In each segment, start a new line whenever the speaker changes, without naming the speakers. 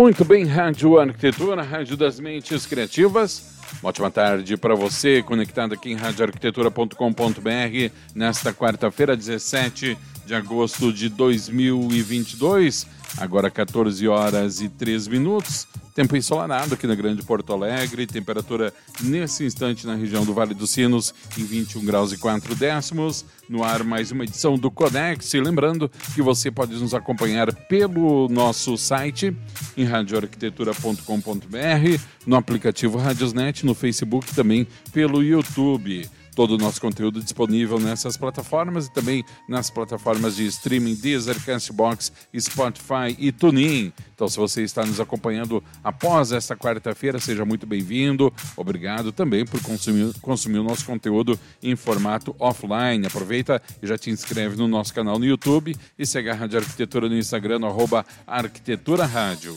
Muito bem, Rádio Arquitetura, Rádio das Mentes Criativas. Uma ótima tarde para você, conectado aqui em radioarquitetura.com.br, nesta quarta-feira, 17 de agosto de 2022, agora 14 horas e 3 minutos. Tempo ensolarado aqui na Grande Porto Alegre, temperatura nesse instante na região do Vale dos Sinos em 21 graus e 4 décimos. No ar, mais uma edição do Codex. lembrando que você pode nos acompanhar pelo nosso site em radioarquitetura.com.br, no aplicativo Radiosnet, no Facebook também pelo YouTube todo o nosso conteúdo disponível nessas plataformas e também nas plataformas de streaming Deezer, Castbox, Spotify e TuneIn. Então, se você está nos acompanhando após esta quarta-feira, seja muito bem-vindo. Obrigado também por consumir, consumir o nosso conteúdo em formato offline. Aproveita e já te inscreve no nosso canal no YouTube e segue a Rádio Arquitetura no Instagram, no arroba Arquitetura Rádio.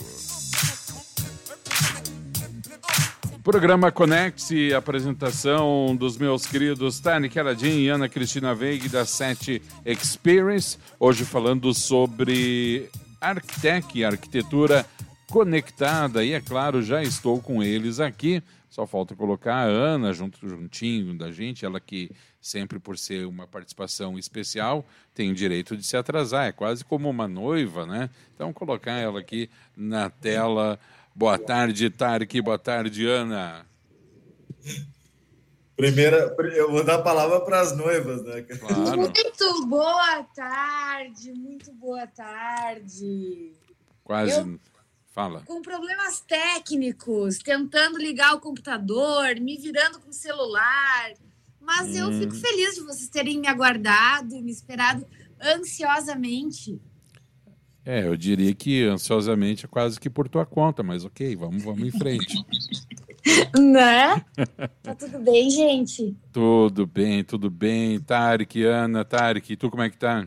Programa Conecte, apresentação dos meus queridos Tani Keradim e Ana Cristina Veig da Sete Experience. Hoje falando sobre Arquitec, arquitetura conectada. E é claro, já estou com eles aqui. Só falta colocar a Ana junto, juntinho da gente, ela que sempre por ser uma participação especial tem o direito de se atrasar. É quase como uma noiva, né? Então colocar ela aqui na tela. Boa tarde, Tarek. Boa tarde, Ana.
Primeira, eu vou dar a palavra para as noivas, né?
Claro. Muito boa tarde, muito boa tarde.
Quase. Eu, Fala.
Com problemas técnicos, tentando ligar o computador, me virando com o celular. Mas hum. eu fico feliz de vocês terem me aguardado, me esperado ansiosamente.
É, eu diria que ansiosamente é quase que por tua conta, mas ok, vamos, vamos em frente.
né? Tá tudo bem, gente?
Tudo bem, tudo bem. Tarek, Ana, Tarek, tu como é que tá?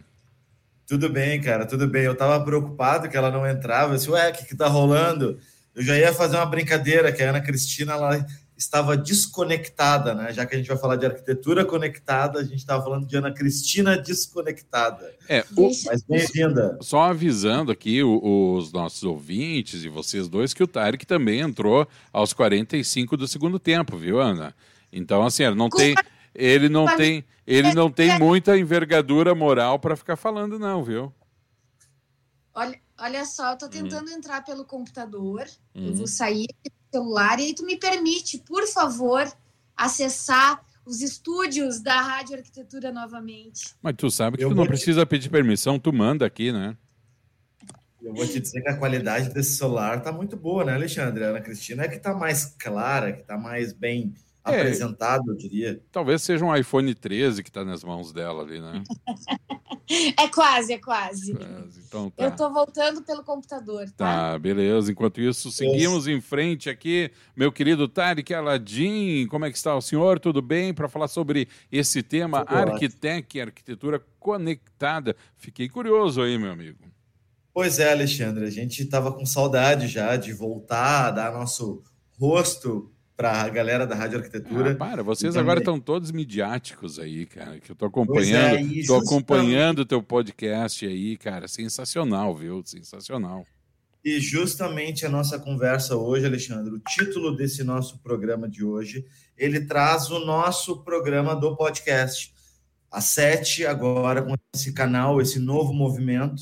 Tudo bem, cara, tudo bem. Eu tava preocupado que ela não entrava. Eu disse, ué, o que que tá rolando? Eu já ia fazer uma brincadeira, que a Ana Cristina, ela estava desconectada, né? Já que a gente vai falar de arquitetura conectada, a gente estava falando de Ana Cristina desconectada.
É, o... mas bem-vinda. Só avisando aqui os nossos ouvintes e vocês dois que o Tarek também entrou aos 45 do segundo tempo, viu, Ana? Então, assim, ele não tem, ele não tem, ele não tem muita envergadura moral para ficar falando, não, viu?
Olha, olha só, eu tô tentando hum. entrar pelo computador. Hum. Eu vou sair celular. E aí tu me permite, por favor, acessar os estúdios da Rádio Arquitetura novamente.
Mas tu sabe que eu tu não te... precisa pedir permissão, tu manda aqui, né?
Eu vou te dizer que a qualidade desse celular tá muito boa, né, Alexandre? Ana Cristina é que tá mais clara, que tá mais bem é, apresentado, eu diria.
Talvez seja um iPhone 13 que está nas mãos dela ali, né?
é quase, é quase. Então, tá. Eu estou voltando pelo computador.
Tá? tá, beleza. Enquanto isso, seguimos em frente aqui. Meu querido Tarek Aladim, como é que está o senhor? Tudo bem? Para falar sobre esse tema, Arquitec, arquitetura conectada. Fiquei curioso aí, meu amigo.
Pois é, Alexandre, a gente estava com saudade já de voltar, dar nosso rosto para a galera da Rádio Arquitetura. Ah,
para, vocês então, agora estão todos midiáticos aí, cara, que eu tô acompanhando, é, tô acompanhando o teu podcast aí, cara, sensacional, viu? Sensacional.
E justamente a nossa conversa hoje, Alexandre, o título desse nosso programa de hoje, ele traz o nosso programa do podcast. A sete, agora com esse canal, esse novo movimento,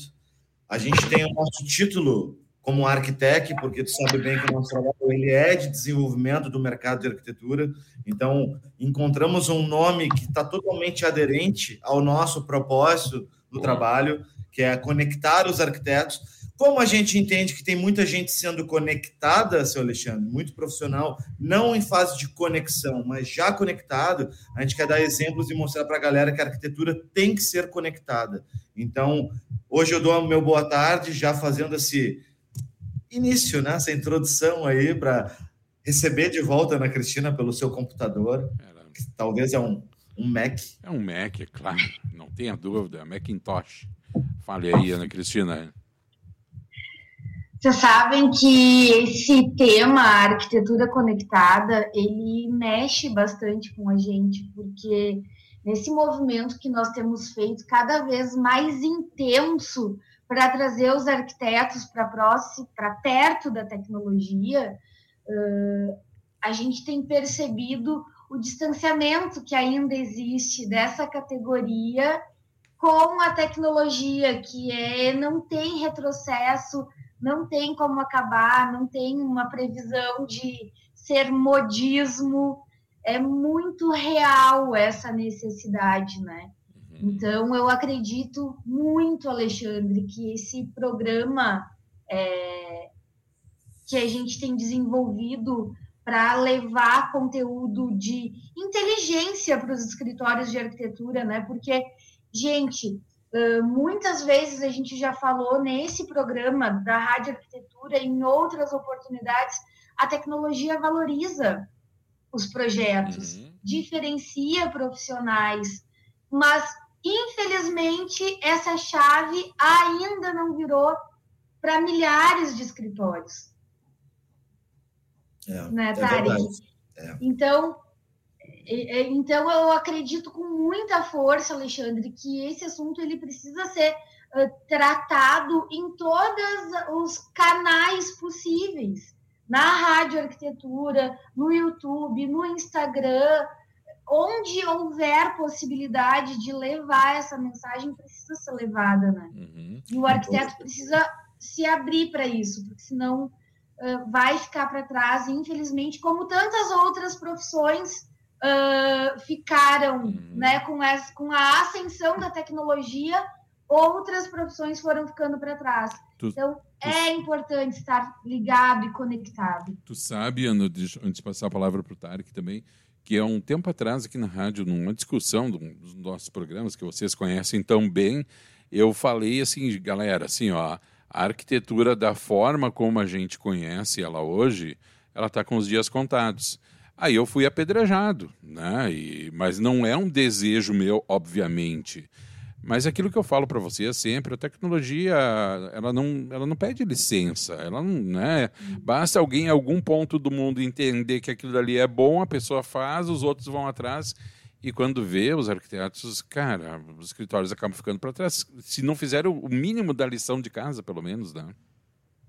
a gente tem o nosso título como arquitect, porque tu sabe bem que o nosso trabalho ele é de desenvolvimento do mercado de arquitetura. Então, encontramos um nome que está totalmente aderente ao nosso propósito do trabalho, que é conectar os arquitetos. Como a gente entende que tem muita gente sendo conectada, seu Alexandre, muito profissional, não em fase de conexão, mas já conectado, a gente quer dar exemplos e mostrar para a galera que a arquitetura tem que ser conectada. Então, hoje eu dou o meu boa tarde, já fazendo esse início, né? essa introdução aí para receber de volta Ana Cristina pelo seu computador, que talvez é um, um Mac.
É um Mac, é claro, não tenha dúvida, Macintosh. Fale aí, Ana Cristina.
Vocês sabem que esse tema, a arquitetura conectada, ele mexe bastante com a gente, porque nesse movimento que nós temos feito cada vez mais intenso para trazer os arquitetos para perto da tecnologia, uh, a gente tem percebido o distanciamento que ainda existe dessa categoria com a tecnologia, que é não tem retrocesso, não tem como acabar, não tem uma previsão de ser modismo, é muito real essa necessidade, né? Então, eu acredito muito, Alexandre, que esse programa é, que a gente tem desenvolvido para levar conteúdo de inteligência para os escritórios de arquitetura, né? Porque, gente, muitas vezes a gente já falou nesse programa da Rádio Arquitetura, em outras oportunidades, a tecnologia valoriza os projetos, uhum. diferencia profissionais, mas infelizmente essa chave ainda não virou para milhares de escritórios.
É, né, é
É. Então, então eu acredito com muita força, Alexandre, que esse assunto ele precisa ser uh, tratado em todos os canais possíveis, na rádio arquitetura, no YouTube, no Instagram, onde houver possibilidade de levar essa mensagem precisa ser levada, né? Uhum. E o arquiteto precisa se abrir para isso, porque senão uh, vai ficar para trás, e, infelizmente, como tantas outras profissões uh, ficaram uhum. né, com, essa, com a ascensão da tecnologia, outras profissões foram ficando para trás. Tu, então, tu, é importante estar ligado e conectado.
Tu sabe, Ana, antes de passar a palavra para o Tarek também, que há um tempo atrás aqui na rádio, numa discussão dos nossos programas que vocês conhecem tão bem, eu falei assim, galera, assim, ó, a arquitetura da forma como a gente conhece ela hoje, ela está com os dias contados. Aí eu fui apedrejado, né? E, mas não é um desejo meu, obviamente. Mas aquilo que eu falo para você é sempre, a tecnologia, ela não, ela não pede licença, ela não, né? Basta alguém em algum ponto do mundo entender que aquilo ali é bom, a pessoa faz, os outros vão atrás e quando vê os arquitetos, cara, os escritórios acabam ficando para trás, se não fizeram o mínimo da lição de casa, pelo menos, né?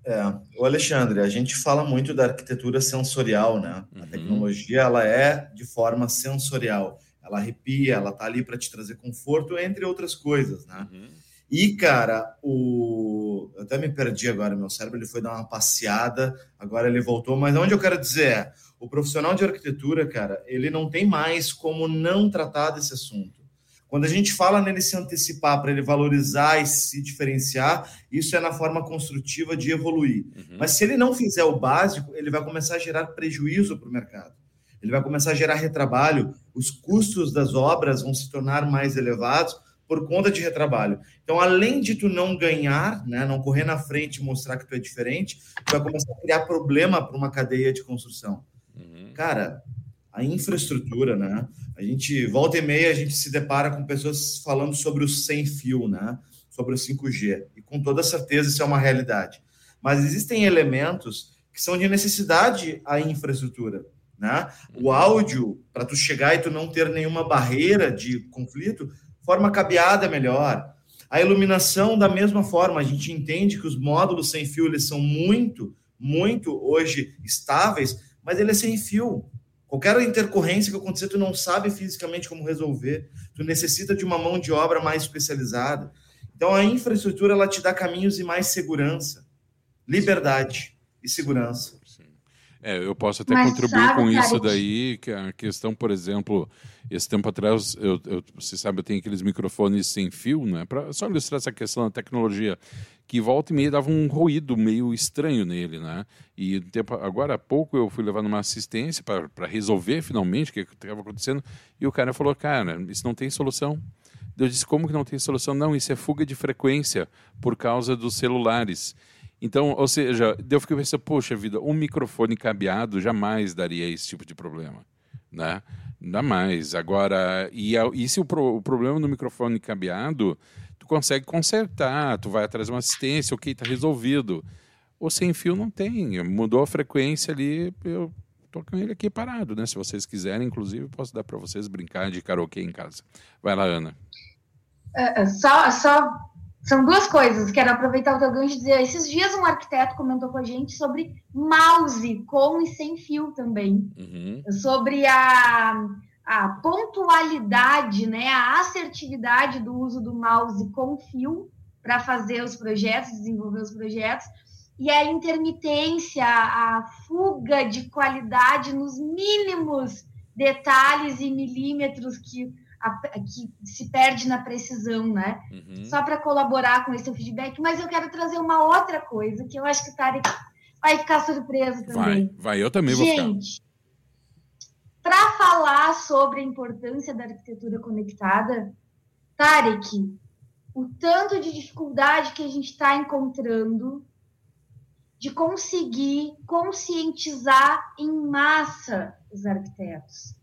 É, o Alexandre, a gente fala muito da arquitetura sensorial, né? Uhum. A tecnologia ela é de forma sensorial, ela arrepia, ela tá ali para te trazer conforto, entre outras coisas, né? Uhum. E cara, o eu até me perdi agora, meu cérebro ele foi dar uma passeada, agora ele voltou, mas onde eu quero dizer é, o profissional de arquitetura, cara, ele não tem mais como não tratar desse assunto. Quando a gente fala nele se antecipar para ele valorizar e se diferenciar, isso é na forma construtiva de evoluir. Uhum. Mas se ele não fizer o básico, ele vai começar a gerar prejuízo para o mercado. Ele vai começar a gerar retrabalho, os custos das obras vão se tornar mais elevados por conta de retrabalho. Então, além de tu não ganhar, né, não correr na frente e mostrar que tu é diferente, tu vai começar a criar problema para uma cadeia de construção. Uhum. Cara, a infraestrutura, né? A gente, volta e meia, a gente se depara com pessoas falando sobre o sem fio, né? Sobre o 5G. E com toda certeza isso é uma realidade. Mas existem elementos que são de necessidade à infraestrutura, né? O áudio, para tu chegar e tu não ter nenhuma barreira de conflito, forma cabeada melhor. A iluminação, da mesma forma, a gente entende que os módulos sem fio eles são muito, muito hoje estáveis, mas ele é sem fio. Qualquer intercorrência que acontecer, tu não sabe fisicamente como resolver. Tu necessita de uma mão de obra mais especializada. Então, a infraestrutura ela te dá caminhos e mais segurança, liberdade e segurança.
É, eu posso até Mas contribuir sabe, com isso daí, que a questão, por exemplo, esse tempo atrás, eu, eu, você sabe, eu tenho aqueles microfones sem fio, né? Para só ilustrar essa questão da tecnologia, que volta e meia dava um ruído meio estranho nele, né? E tempo, agora há pouco eu fui levar numa assistência para resolver finalmente o que estava acontecendo, e o cara falou, cara, isso não tem solução. Eu disse, como que não tem solução? Não, isso é fuga de frequência por causa dos celulares. Então, ou seja, eu fiquei pensando, poxa vida, um microfone cabeado jamais daria esse tipo de problema, né? Ainda mais. Agora, e, e se o, pro, o problema no microfone cabeado, tu consegue consertar, tu vai atrás de uma assistência, ok, tá resolvido. O sem fio não tem, mudou a frequência ali, eu tô com ele aqui parado, né? Se vocês quiserem, inclusive, posso dar para vocês brincar de karaokê em casa. Vai lá, Ana.
Uh, só, só são duas coisas. Quero aproveitar o teu gancho e dizer: esses dias um arquiteto comentou com a gente sobre mouse com e sem fio também, uhum. sobre a, a pontualidade, né, a assertividade do uso do mouse com fio para fazer os projetos, desenvolver os projetos, e a intermitência, a fuga de qualidade nos mínimos detalhes e milímetros que a, que se perde na precisão, né? Uhum. Só para colaborar com esse feedback, mas eu quero trazer uma outra coisa que eu acho que o Tarek vai ficar surpreso também.
Vai, vai eu também
vou Gente, para falar sobre a importância da arquitetura conectada, Tarek, o tanto de dificuldade que a gente está encontrando de conseguir conscientizar em massa os arquitetos.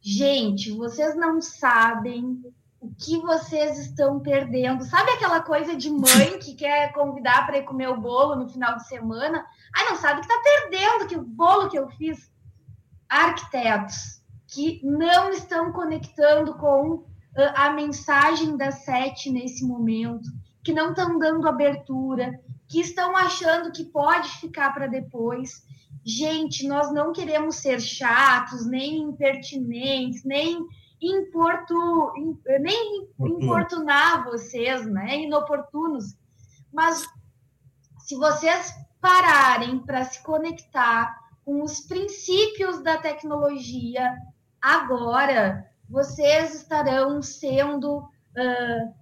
Gente, vocês não sabem o que vocês estão perdendo. Sabe aquela coisa de mãe que quer convidar para ir comer o bolo no final de semana? Ai, não sabe que está perdendo que o bolo que eu fiz. Arquitetos que não estão conectando com ah, a mensagem da sete nesse momento, que não estão dando abertura, que estão achando que pode ficar para depois gente, nós não queremos ser chatos, nem impertinentes, nem importu, nem importunar vocês, né? Inoportunos. Mas se vocês pararem para se conectar com os princípios da tecnologia agora, vocês estarão sendo uh,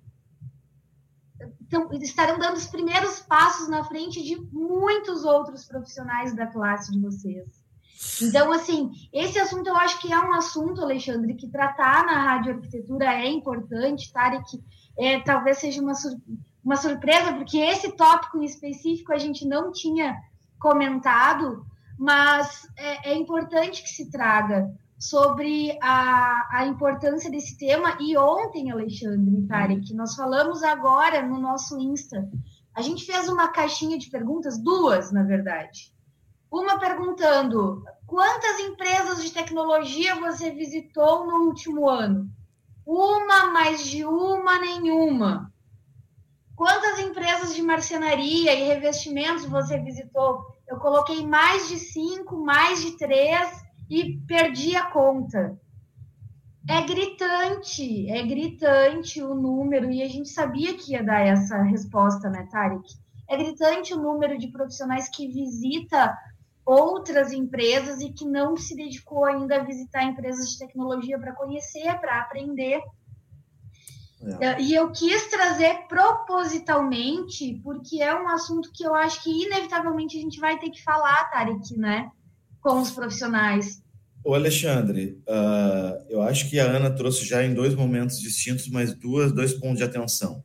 então, estarão dando os primeiros passos na frente de muitos outros profissionais da classe de vocês. Então, assim, esse assunto eu acho que é um assunto, Alexandre, que tratar na rádio arquitetura é importante, Tarek, é, talvez seja uma, sur uma surpresa, porque esse tópico em específico a gente não tinha comentado, mas é, é importante que se traga, sobre a, a importância desse tema. E ontem, Alexandre Tarek, nós falamos agora no nosso Insta. A gente fez uma caixinha de perguntas, duas, na verdade. Uma perguntando: quantas empresas de tecnologia você visitou no último ano? Uma, mais de uma, nenhuma. Quantas empresas de marcenaria e revestimentos você visitou? Eu coloquei mais de cinco, mais de três e perdi a conta. É gritante, é gritante o número, e a gente sabia que ia dar essa resposta, né, Tarek? É gritante o número de profissionais que visita outras empresas e que não se dedicou ainda a visitar empresas de tecnologia para conhecer, para aprender. É. E eu quis trazer propositalmente, porque é um assunto que eu acho que inevitavelmente a gente vai ter que falar, Tarek, né? Com os profissionais?
O Alexandre, uh, eu acho que a Ana trouxe já em dois momentos distintos, mas duas, dois pontos de atenção.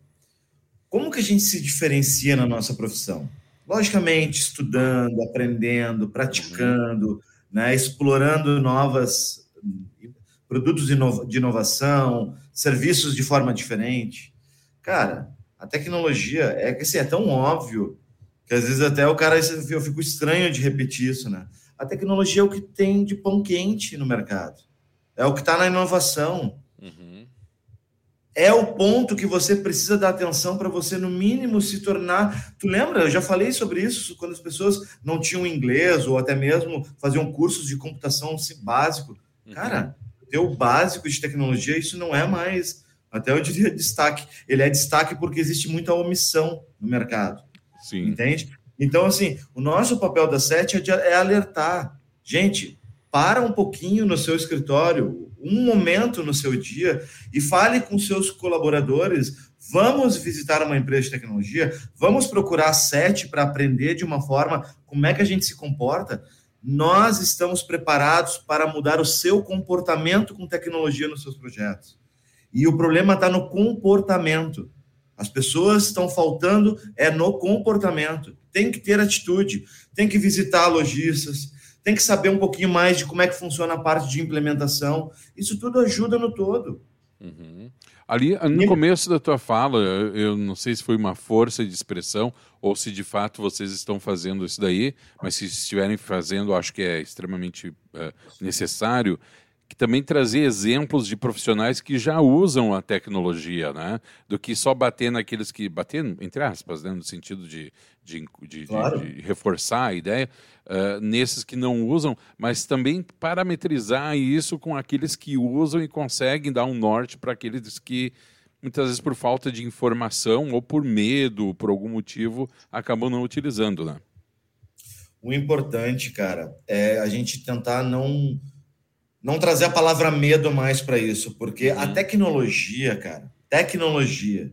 Como que a gente se diferencia na nossa profissão? Logicamente, estudando, aprendendo, praticando, né, explorando novas produtos de inovação, serviços de forma diferente. Cara, a tecnologia é que assim, é tão óbvio que às vezes até o cara eu fico estranho de repetir isso, né? A tecnologia é o que tem de pão quente no mercado. É o que está na inovação. Uhum. É o ponto que você precisa dar atenção para você, no mínimo, se tornar. Tu lembra? Eu já falei sobre isso quando as pessoas não tinham inglês ou até mesmo faziam cursos de computação básico. Uhum. Cara, ter o básico de tecnologia, isso não é mais. Até eu diria destaque. Ele é destaque porque existe muita omissão no mercado. Sim. Entende? Então, assim, o nosso papel da SET é, é alertar. Gente, para um pouquinho no seu escritório, um momento no seu dia e fale com seus colaboradores. Vamos visitar uma empresa de tecnologia, vamos procurar a SET para aprender de uma forma como é que a gente se comporta. Nós estamos preparados para mudar o seu comportamento com tecnologia nos seus projetos. E o problema está no comportamento. As pessoas estão faltando é no comportamento. Tem que ter atitude, tem que visitar lojistas, tem que saber um pouquinho mais de como é que funciona a parte de implementação. Isso tudo ajuda no todo.
Uhum. Ali, no começo da tua fala, eu não sei se foi uma força de expressão ou se de fato vocês estão fazendo isso daí, mas se estiverem fazendo, acho que é extremamente uh, necessário que também trazer exemplos de profissionais que já usam a tecnologia, né? Do que só bater naqueles que. bater, entre aspas, né? no sentido de, de, de, claro. de, reforçar a ideia, uh, nesses que não usam, mas também parametrizar isso com aqueles que usam e conseguem dar um norte para aqueles que muitas vezes por falta de informação ou por medo, por algum motivo, acabam não utilizando, né?
O importante, cara, é a gente tentar não não trazer a palavra medo mais para isso, porque a uhum. tecnologia, cara, tecnologia,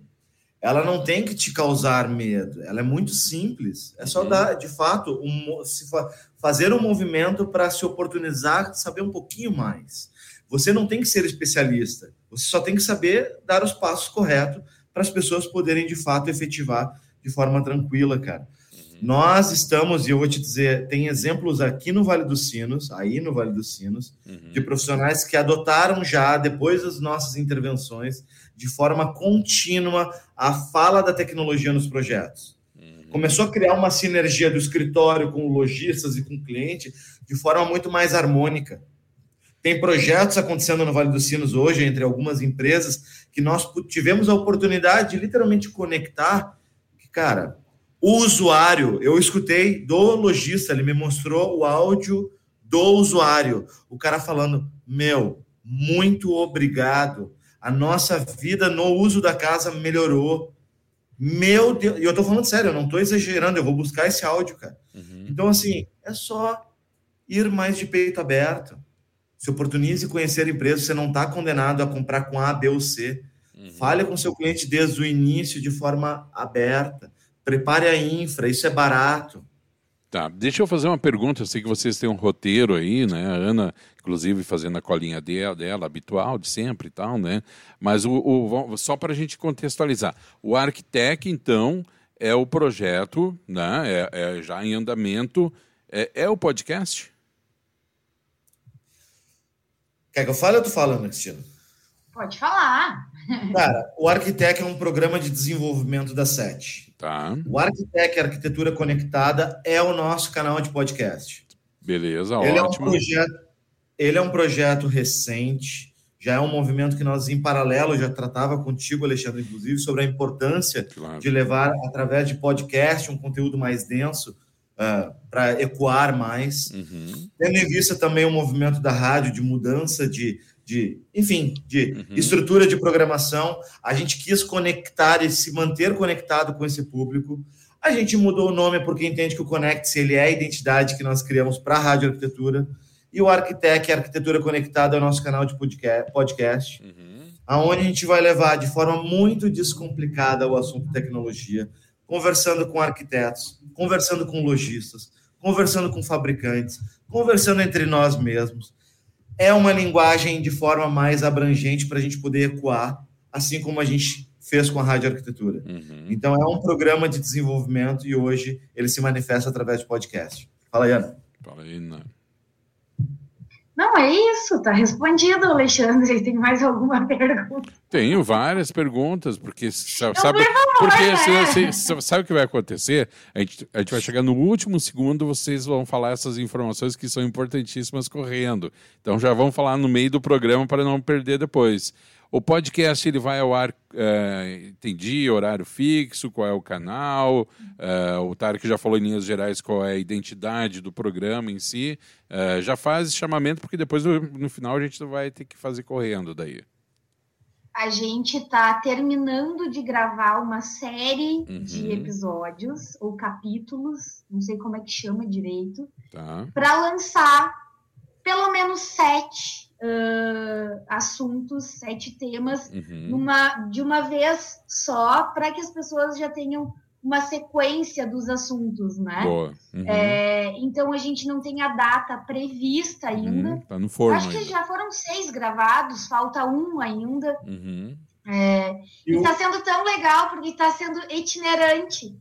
ela não tem que te causar medo, ela é muito simples. É só uhum. dar, de fato, um, fa fazer um movimento para se oportunizar, saber um pouquinho mais. Você não tem que ser especialista, você só tem que saber dar os passos corretos para as pessoas poderem, de fato, efetivar de forma tranquila, cara. Nós estamos, e eu vou te dizer, tem exemplos aqui no Vale dos Sinos, aí no Vale dos Sinos, uhum. de profissionais que adotaram já, depois das nossas intervenções, de forma contínua, a fala da tecnologia nos projetos. Uhum. Começou a criar uma sinergia do escritório com lojistas e com cliente de forma muito mais harmônica. Tem projetos acontecendo no Vale dos Sinos hoje, entre algumas empresas, que nós tivemos a oportunidade de literalmente conectar, que, cara, o usuário, eu escutei do lojista, ele me mostrou o áudio do usuário, o cara falando: Meu, muito obrigado. A nossa vida no uso da casa melhorou. Meu Deus, e eu tô falando sério, eu não tô exagerando, eu vou buscar esse áudio, cara. Uhum. Então, assim, é só ir mais de peito aberto. Se oportunize conhecer a empresa, você não está condenado a comprar com A, B ou C. Uhum. Fale com seu cliente desde o início de forma aberta prepare a infra, isso é barato.
Tá, deixa eu fazer uma pergunta. Eu sei que vocês têm um roteiro aí, né? A Ana, inclusive, fazendo a colinha dela, dela habitual, de sempre e tal, né? Mas o, o só para a gente contextualizar. O Arquitec, então, é o projeto, né? É, é já em andamento. É, é, o podcast?
Quer que eu fale ou tu falando, Cristina?
Pode falar.
Cara, o Arquitec é um programa de desenvolvimento da SET.
Tá.
O Arquitec Arquitetura Conectada é o nosso canal de podcast.
Beleza,
ele
ótimo.
É um projeto, ele é um projeto recente, já é um movimento que nós, em paralelo, já tratava contigo, Alexandre, inclusive, sobre a importância claro. de levar, através de podcast, um conteúdo mais denso uh, ah, para ecoar mais. Uhum. Tendo em vista também o movimento da rádio de mudança de de, enfim, de uhum. estrutura de programação. A gente quis conectar e se manter conectado com esse público. A gente mudou o nome porque entende que o Conecte ele é a identidade que nós criamos para a rádio arquitetura. E o Arquitec, Arquitetura Conectada, é o nosso canal de podcast, uhum. aonde a gente vai levar de forma muito descomplicada o assunto tecnologia, conversando com arquitetos, conversando com lojistas, conversando com fabricantes, conversando entre nós mesmos é uma linguagem de forma mais abrangente para a gente poder ecoar, assim como a gente fez com a Rádio Arquitetura. Uhum. Então, é um programa de desenvolvimento e hoje ele se manifesta através de podcast. Fala aí, Ana.
Fala aí, Ana.
Não, é isso, tá respondido, Alexandre. Tem mais alguma pergunta?
Tenho várias perguntas, porque sabe, sabe porque né? sabe o que vai acontecer? A gente, a gente vai chegar no último segundo, vocês vão falar essas informações que são importantíssimas correndo. Então já vão falar no meio do programa para não perder depois. O podcast ele vai ao ar, uh, entendi, horário fixo, qual é o canal. Uh, o Tarek já falou em linhas gerais qual é a identidade do programa em si. Uh, já faz chamamento, porque depois no, no, final a gente vai ter que fazer correndo daí.
A gente está terminando de gravar uma série uhum. de episódios ou capítulos, não sei como é que chama direito, tá. para lançar pelo menos sete uh, assuntos, sete temas, uhum. numa, de uma vez só, para que as pessoas já tenham uma sequência dos assuntos, né?
Boa.
Uhum. É, então a gente não tem a data prevista ainda.
Uhum, tá no forno.
Acho
ainda.
que já foram seis gravados, falta um ainda. Uhum. É, e está sendo tão legal porque está sendo itinerante.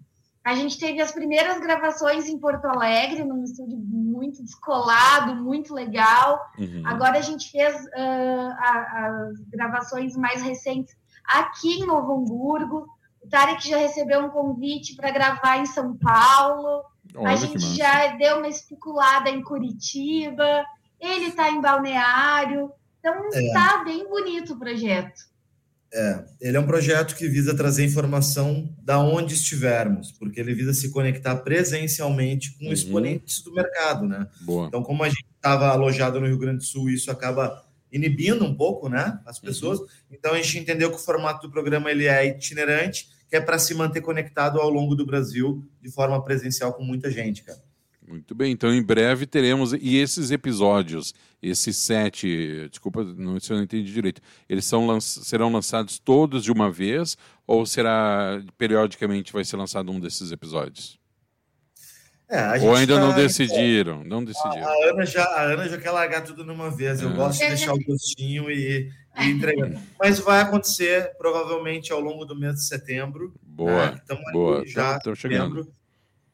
A gente teve as primeiras gravações em Porto Alegre, num estúdio muito descolado, muito legal. Uhum. Agora a gente fez uh, a, as gravações mais recentes aqui em Novo Hamburgo. O Tarek já recebeu um convite para gravar em São Paulo. Olha a gente já deu uma especulada em Curitiba. Ele está em Balneário. Então está é. bem bonito o projeto.
É, ele é um projeto que visa trazer informação da onde estivermos, porque ele visa se conectar presencialmente com uhum. exponentes do mercado, né? Boa. Então, como a gente estava alojado no Rio Grande do Sul, isso acaba inibindo um pouco, né, as uhum. pessoas. Uhum. Então, a gente entendeu que o formato do programa ele é itinerante, que é para se manter conectado ao longo do Brasil de forma presencial com muita gente, cara.
Muito bem, então em breve teremos. E esses episódios, esses sete, desculpa, não, se eu não entendi direito, eles são, serão lançados todos de uma vez ou será periodicamente vai ser lançado um desses episódios? É, ou ainda tá, não decidiram, não decidiram.
A, a, Ana já, a Ana já quer largar tudo numa vez. Eu é. gosto de deixar o gostinho e, e entregar. Mas vai acontecer provavelmente ao longo do mês de setembro.
Boa, né? boa. Já estamos chegando.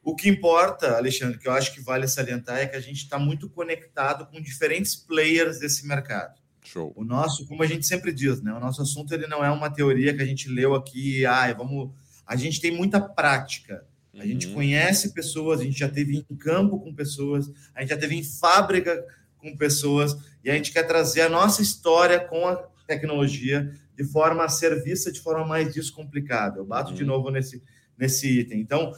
O que importa, Alexandre, que eu acho que vale salientar, é que a gente está muito conectado com diferentes players desse mercado. Show. O nosso, como a gente sempre diz, né? O nosso assunto ele não é uma teoria que a gente leu aqui, ah, vamos. A gente tem muita prática. A uhum. gente conhece pessoas, a gente já teve em campo com pessoas, a gente já teve em fábrica com pessoas, e a gente quer trazer a nossa história com a tecnologia de forma a ser vista de forma mais descomplicada. Eu bato uhum. de novo nesse, nesse item. Então,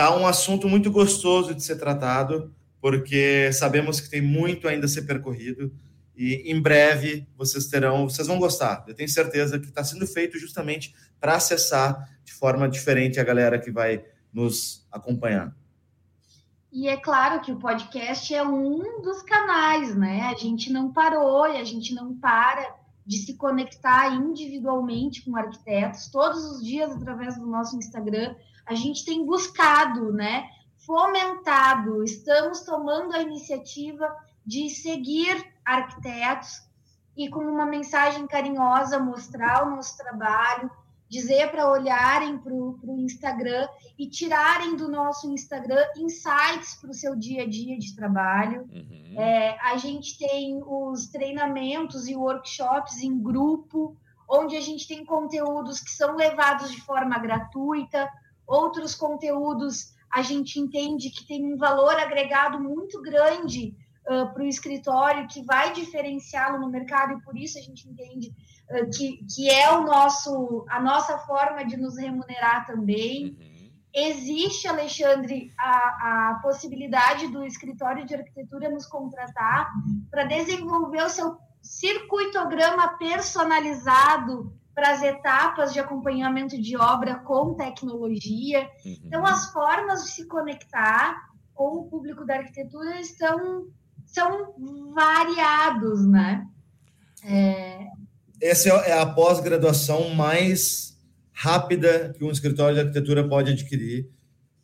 Tá um assunto muito gostoso de ser tratado, porque sabemos que tem muito ainda a ser percorrido e em breve vocês terão, vocês vão gostar. Eu tenho certeza que está sendo feito justamente para acessar de forma diferente a galera que vai nos acompanhar.
E é claro que o podcast é um dos canais, né? A gente não parou e a gente não para de se conectar individualmente com arquitetos todos os dias através do nosso Instagram a gente tem buscado, né, fomentado, estamos tomando a iniciativa de seguir arquitetos e com uma mensagem carinhosa mostrar o nosso trabalho, dizer para olharem para o Instagram e tirarem do nosso Instagram insights para o seu dia a dia de trabalho. Uhum. É, a gente tem os treinamentos e workshops em grupo, onde a gente tem conteúdos que são levados de forma gratuita, outros conteúdos a gente entende que tem um valor agregado muito grande uh, para o escritório, que vai diferenciá-lo no mercado, e por isso a gente entende uh, que, que é o nosso, a nossa forma de nos remunerar também. Uhum. Existe, Alexandre, a, a possibilidade do escritório de arquitetura nos contratar para desenvolver o seu circuitograma personalizado para as etapas de acompanhamento de obra com tecnologia. Uhum. Então, as formas de se conectar com o público da arquitetura estão são variados, né?
É... Essa é a pós-graduação mais rápida que um escritório de arquitetura pode adquirir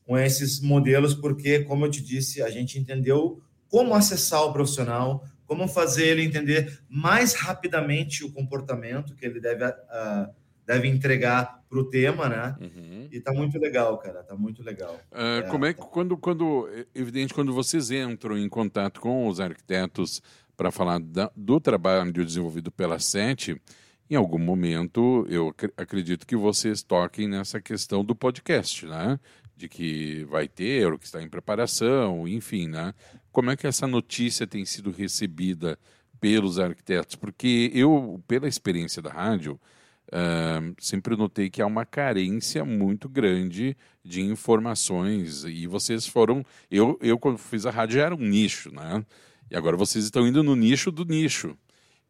com esses modelos, porque, como eu te disse, a gente entendeu como acessar o profissional, como fazer ele entender mais rapidamente o comportamento que ele deve, uh, deve entregar para o tema, né? Uhum. E tá muito legal, cara, tá muito legal.
Uh, é, como é que, tá... quando, quando, evidente, quando vocês entram em contato com os arquitetos para falar da, do trabalho desenvolvido pela SET, em algum momento eu acredito que vocês toquem nessa questão do podcast, né? De que vai ter, ou que está em preparação, enfim, né? Como é que essa notícia tem sido recebida pelos arquitetos? Porque eu, pela experiência da rádio, uh, sempre notei que há uma carência muito grande de informações e vocês foram, eu, eu quando fiz a rádio era um nicho, né? E agora vocês estão indo no nicho do nicho.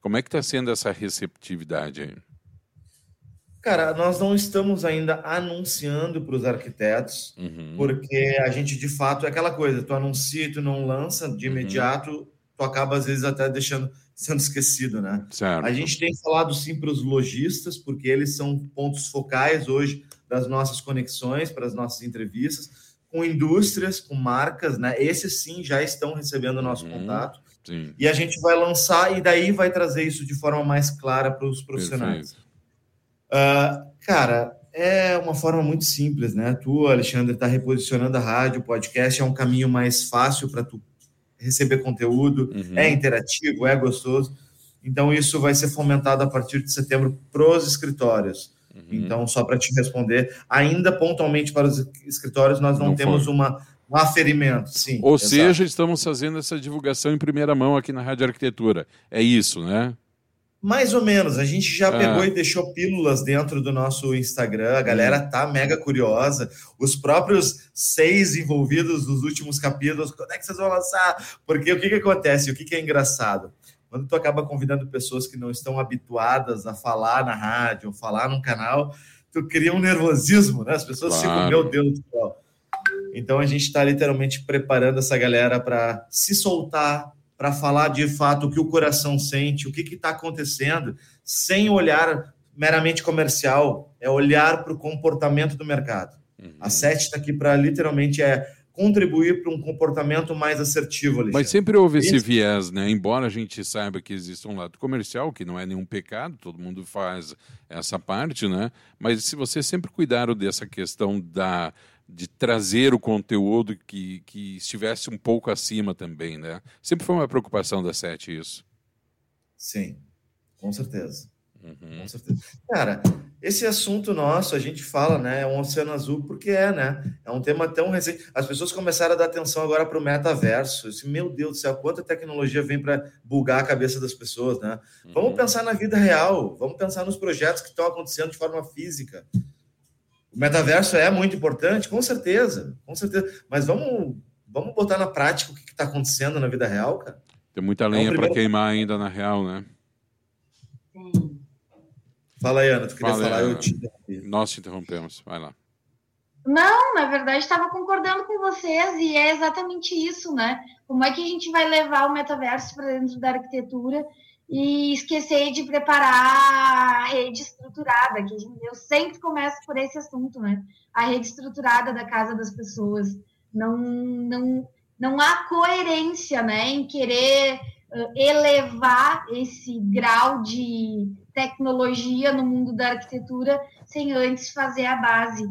Como é que está sendo essa receptividade aí?
Cara, nós não estamos ainda anunciando para os arquitetos, uhum. porque a gente de fato é aquela coisa, tu anuncia e tu não lança de uhum. imediato, uhum. tu acaba às vezes até deixando sendo esquecido, né? Certo. A gente tem falado sim para os lojistas, porque eles são pontos focais hoje das nossas conexões, para as nossas entrevistas, com indústrias, com marcas, né? Esses sim já estão recebendo o nosso uhum. contato. Sim. E a gente vai lançar e daí vai trazer isso de forma mais clara para os profissionais. Perfeito. Uh, cara, é uma forma muito simples, né? Tu, Alexandre, está reposicionando a rádio, o podcast é um caminho mais fácil para tu receber conteúdo, uhum. é interativo, é gostoso. Então, isso vai ser fomentado a partir de setembro para os escritórios. Uhum. Então, só para te responder, ainda pontualmente para os escritórios, nós não, não temos foi. uma um aferimento, sim.
Ou exato. seja, estamos fazendo essa divulgação em primeira mão aqui na Rádio Arquitetura. É isso, né?
Mais ou menos. A gente já ah. pegou e deixou pílulas dentro do nosso Instagram. A galera tá mega curiosa. Os próprios seis envolvidos nos últimos capítulos, quando é que vocês vão lançar? Porque o que, que acontece? O que, que é engraçado? Quando tu acaba convidando pessoas que não estão habituadas a falar na rádio, falar num canal, tu cria um nervosismo, né? As pessoas claro. ficam, meu Deus do céu. Então a gente está literalmente preparando essa galera para se soltar, para falar de fato o que o coração sente, o que está acontecendo, sem olhar meramente comercial, é olhar para o comportamento do mercado. Uhum. A SET está aqui para literalmente é contribuir para um comportamento mais assertivo. Alexandre.
Mas sempre houve esse viés, né? Embora a gente saiba que existe um lado comercial, que não é nenhum pecado, todo mundo faz essa parte, né? Mas se você sempre cuidaram dessa questão da de trazer o conteúdo que, que estivesse um pouco acima também, né? Sempre foi uma preocupação da Sete isso.
Sim, com certeza. Uhum. Com certeza. Cara, esse assunto nosso, a gente fala, né? É um oceano azul porque é, né? É um tema tão recente. As pessoas começaram a dar atenção agora para o metaverso. Esse, meu Deus do céu, quanta tecnologia vem para bugar a cabeça das pessoas, né? Uhum. Vamos pensar na vida real, vamos pensar nos projetos que estão acontecendo de forma física. O metaverso é muito importante, com certeza, com certeza. Mas vamos, vamos botar na prática o que está acontecendo na vida real, cara.
Tem muita lenha é um primeiro... para queimar ainda na real, né?
Sim. Fala aí, Ana, tu queria Fala, falar, eu te
interrompi. Nós te interrompemos, vai lá.
Não, na verdade, estava concordando com vocês e é exatamente isso, né? Como é que a gente vai levar o metaverso para dentro da arquitetura e esquecer de preparar a rede estruturada, que eu sempre começo por esse assunto, né? A rede estruturada da casa das pessoas. Não, não, não há coerência, né, em querer elevar esse grau de tecnologia no mundo da arquitetura sem antes fazer a base.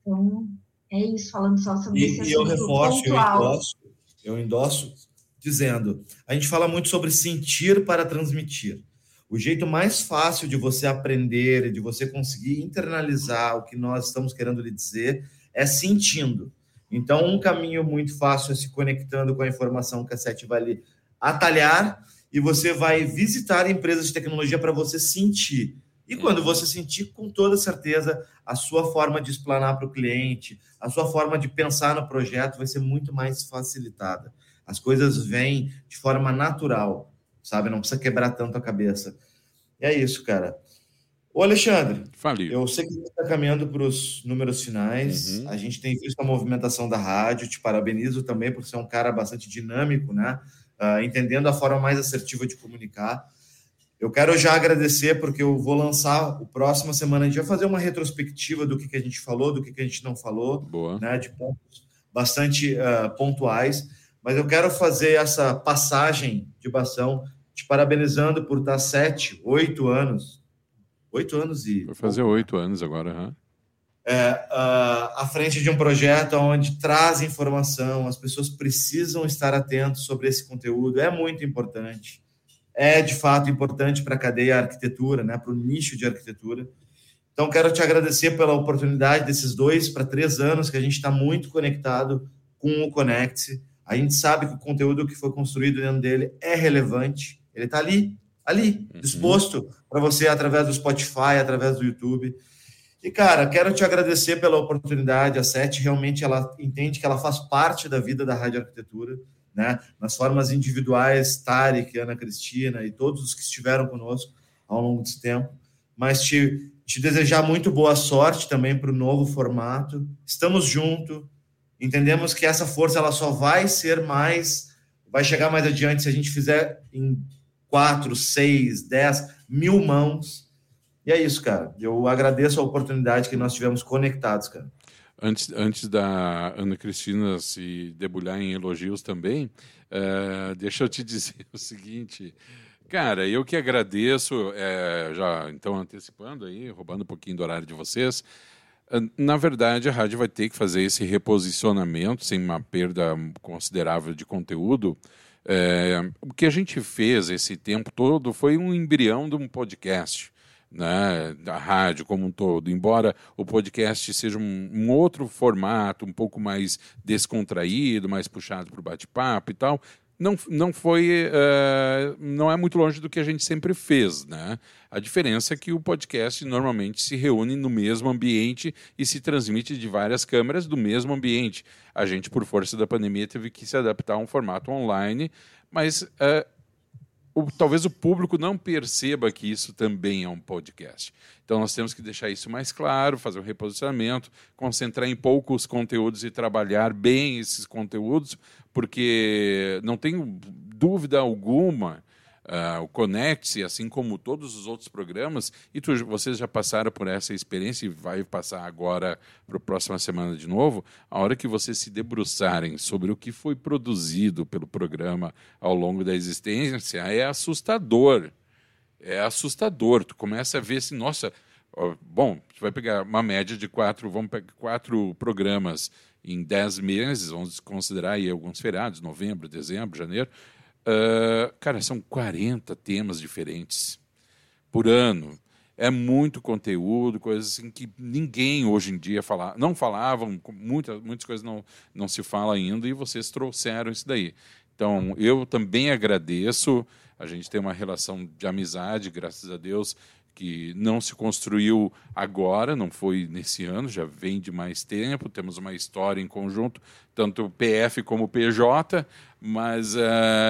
Então, é isso, falando só sobre
e,
esse assunto
e eu reforço, eu endosso, eu endosso dizendo: a gente fala muito sobre sentir para transmitir. O jeito mais fácil de você aprender, de você conseguir internalizar o que nós estamos querendo lhe dizer, é sentindo. Então, um caminho muito fácil é se conectando com a informação que a SET vai lhe atalhar e você vai visitar empresas de tecnologia para você sentir. E quando você sentir, com toda certeza, a sua forma de explanar para o cliente, a sua forma de pensar no projeto vai ser muito mais facilitada. As coisas vêm de forma natural, sabe? Não precisa quebrar tanto a cabeça. E é isso, cara. Ô, Alexandre,
Fale.
eu sei que você está caminhando para os números finais. Uhum. A gente tem visto a movimentação da rádio. Te parabenizo também por ser um cara bastante dinâmico, né? Uh, entendendo a forma mais assertiva de comunicar. Eu quero já agradecer, porque eu vou lançar o próxima semana. A gente vai fazer uma retrospectiva do que, que a gente falou, do que, que a gente não falou,
Boa.
né? De pontos bastante uh, pontuais mas eu quero fazer essa passagem de bastão, te parabenizando por estar sete, oito anos, oito anos e...
Vou fazer oito anos agora, uhum.
é, uh, à frente de um projeto onde traz informação, as pessoas precisam estar atentos sobre esse conteúdo, é muito importante, é de fato importante para a cadeia arquitetura, né, para o nicho de arquitetura. Então, quero te agradecer pela oportunidade desses dois para três anos que a gente está muito conectado com o Connect. A gente sabe que o conteúdo que foi construído dentro dele é relevante. Ele está ali, ali, uhum. disposto para você através do Spotify, através do YouTube. E, cara, quero te agradecer pela oportunidade. A SET realmente ela entende que ela faz parte da vida da Rádio Arquitetura, né? Nas formas individuais, Tarek, Ana Cristina e todos os que estiveram conosco ao longo desse tempo. Mas te, te desejar muito boa sorte também para o novo formato. Estamos juntos entendemos que essa força ela só vai ser mais, vai chegar mais adiante se a gente fizer em quatro, seis, dez, mil mãos. E é isso, cara. Eu agradeço a oportunidade que nós tivemos conectados, cara.
Antes, antes da Ana Cristina se debulhar em elogios também, uh, deixa eu te dizer o seguinte. Cara, eu que agradeço, é, já então antecipando aí, roubando um pouquinho do horário de vocês, Na verdade, a rádio vai ter que fazer esse reposicionamento sem uma perda considerável de conteúdo. É, o que a gente fez esse tempo todo foi um embrião de um podcast né, da rádio como um todo, embora o podcast seja um, um outro formato, um pouco mais descontraído, mais puxado para o bate-papo e tal, não, não foi, uh, não é muito longe do que a gente sempre fez, né? A diferença é que o podcast normalmente se reúne no mesmo ambiente e se transmite de várias câmeras do mesmo ambiente. A gente, por força da pandemia, teve que se adaptar a um formato online, mas uh, o, talvez o público não perceba que isso também é um podcast. Então nós temos que deixar isso mais claro, fazer um reposicionamento, concentrar em poucos conteúdos e trabalhar bem esses conteúdos, porque não tenho dúvida alguma Uh, o Conecte, assim como todos os outros programas, e tu, vocês já passaram por essa experiência e vai passar agora para a próxima semana de novo, a hora que vocês se debruçarem sobre o que foi produzido pelo programa ao longo da existência, é assustador. É assustador. Tu começa a ver assim, nossa, bom, tu vai pegar uma média de quatro, vamos pegar quatro programas em dez meses, vamos considerar aí alguns feriados, novembro, dezembro, janeiro, Uh, cara, são 40 temas diferentes por ano. É muito conteúdo, coisas assim que ninguém hoje em dia fala, não falavam, muitas, muitas coisas não, não se fala ainda, e vocês trouxeram isso daí. Então, eu também agradeço. A gente tem uma relação de amizade, graças a Deus, que não se construiu agora, não foi nesse ano, já vem de mais tempo, temos uma história em conjunto, tanto o PF como o PJ, mas uh,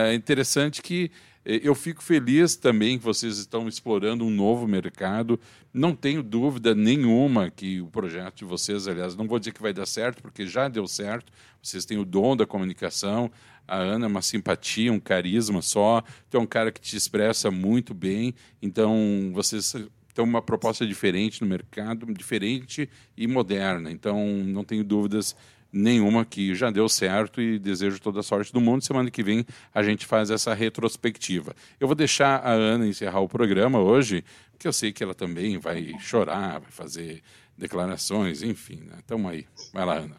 é interessante que eh, eu fico feliz também que vocês estão explorando um novo mercado. Não tenho dúvida nenhuma que o projeto de vocês, aliás, não vou dizer que vai dar certo, porque já deu certo. Vocês têm o dom da comunicação. A Ana é uma simpatia, um carisma só. Tu é um cara que te expressa muito bem. Então, vocês têm uma proposta diferente no mercado, diferente e moderna. Então, não tenho dúvidas nenhuma que já deu certo e desejo toda a sorte do mundo. Semana que vem a gente faz essa retrospectiva. Eu vou deixar a Ana encerrar o programa hoje, porque eu sei que ela também vai chorar, vai fazer declarações, enfim. Né? aí. Vai lá, Ana.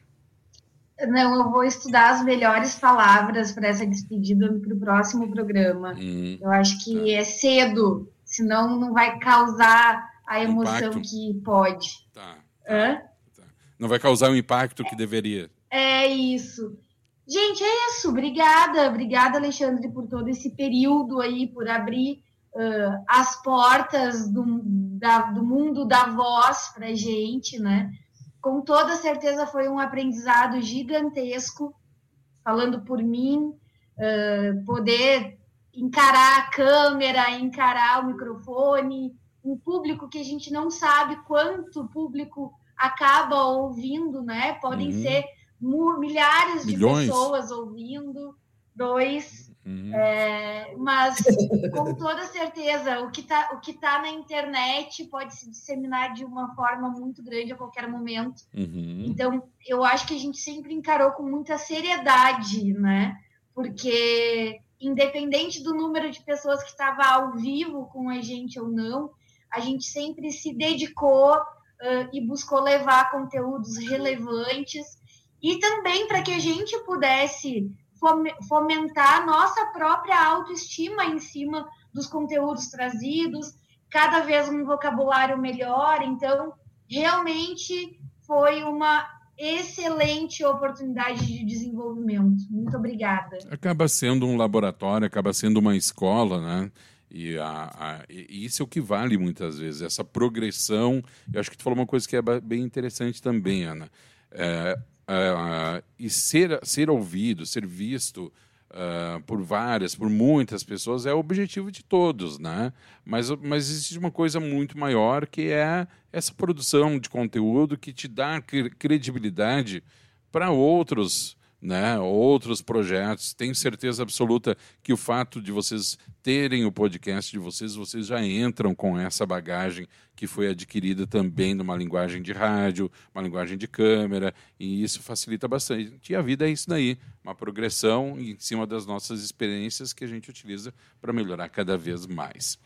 Não, eu vou estudar as melhores palavras para essa despedida para o próximo programa. Hum, eu acho que tá. é cedo, senão não vai causar a emoção Impacto. que pode. Tá.
tá. Hã? Não vai causar o impacto que deveria.
É isso. Gente, é isso. Obrigada, obrigada, Alexandre, por todo esse período aí, por abrir uh, as portas do, da, do mundo da voz para gente, né? Com toda certeza foi um aprendizado gigantesco, falando por mim, uh, poder encarar a câmera, encarar o microfone, um público que a gente não sabe quanto público acaba ouvindo, né? Podem uhum. ser milhares Milhões. de pessoas ouvindo, dois, uhum. é, mas com toda certeza o que está tá na internet pode se disseminar de uma forma muito grande a qualquer momento. Uhum. Então eu acho que a gente sempre encarou com muita seriedade, né? Porque independente do número de pessoas que estava ao vivo com a gente ou não, a gente sempre se dedicou uh, e buscou levar conteúdos relevantes e também para que a gente pudesse fomentar nossa própria autoestima em cima dos conteúdos trazidos, cada vez um vocabulário melhor. Então, realmente foi uma excelente oportunidade de desenvolvimento. Muito obrigada.
Acaba sendo um laboratório, acaba sendo uma escola, né? E, a, a, e isso é o que vale muitas vezes, essa progressão. Eu acho que tu falou uma coisa que é bem interessante também, Ana. É, é, e ser, ser ouvido, ser visto uh, por várias, por muitas pessoas é o objetivo de todos, né? Mas, mas existe uma coisa muito maior que é essa produção de conteúdo que te dá credibilidade para outros né, outros projetos. Tenho certeza absoluta que o fato de vocês terem o podcast de vocês, vocês já entram com essa bagagem que foi adquirida também numa linguagem de rádio, uma linguagem de câmera, e isso facilita bastante. E a vida é isso daí, uma progressão em cima das nossas experiências que a gente utiliza para melhorar cada vez mais.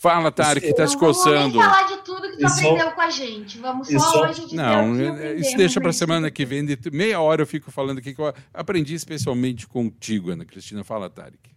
Fala, Tarek, que tá te coçando.
Vamos falar de tudo que tu isso... aprendeu com a gente. Vamos só isso... hoje de
Não, isso deixa para semana que vem. Meia hora eu fico falando aqui que eu aprendi especialmente contigo, Ana Cristina. Fala, Tarek.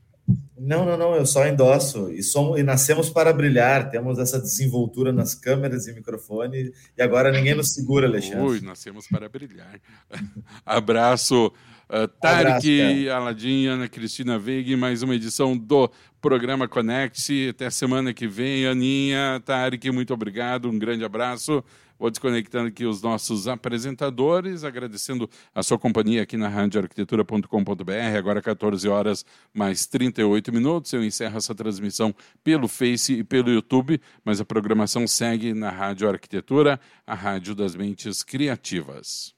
Não, não, não, eu só endosso. E, somos, e nascemos para brilhar, temos essa desenvoltura nas câmeras e microfone, e agora ninguém nos segura, Alexandre.
Ui, nascemos para brilhar. Abraço. Uh, Tarek, Aladim, Ana Cristina Veig, mais uma edição do programa Conecte. Até semana que vem, Aninha, Tarek, muito obrigado, um grande abraço. Vou desconectando aqui os nossos apresentadores, agradecendo a sua companhia aqui na radioarquitetura.com.br. Agora 14 horas mais 38 minutos. Eu encerro essa transmissão pelo Face e pelo YouTube, mas a programação segue na Rádio Arquitetura, a rádio das mentes criativas.